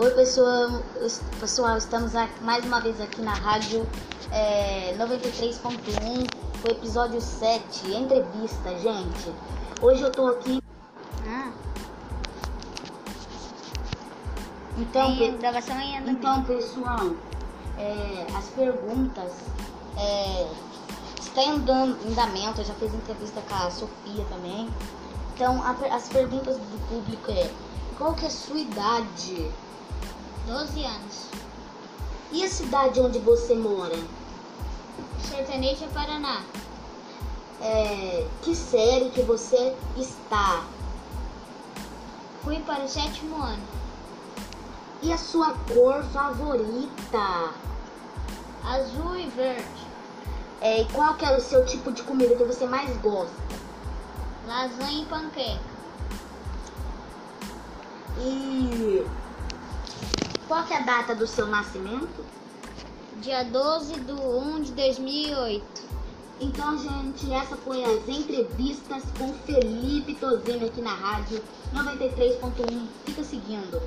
Oi pessoal, pessoal, estamos aqui, mais uma vez aqui na rádio é, 93.1, o episódio 7, entrevista, gente. Hoje eu tô aqui. Ah, Então, tem pe- gravação ainda. então pessoal, é, as perguntas é, está em andam- em andamento, eu já fiz entrevista com a Sofia também. Então a as perguntas do público é qual que é a sua idade? 12 anos. E a cidade onde você mora? Sertaneja Paraná. É, que série que você está? Fui para o sétimo ano. E a sua cor favorita? Azul e verde. É, e qual que é o seu tipo de comida que você mais gosta? Lasanha e panqueca. E qual que é a data do seu nascimento? Dia 12 de 1 de 2008. Então, gente, essa foi as entrevistas com Felipe Tozini aqui na rádio 93.1. Fica seguindo.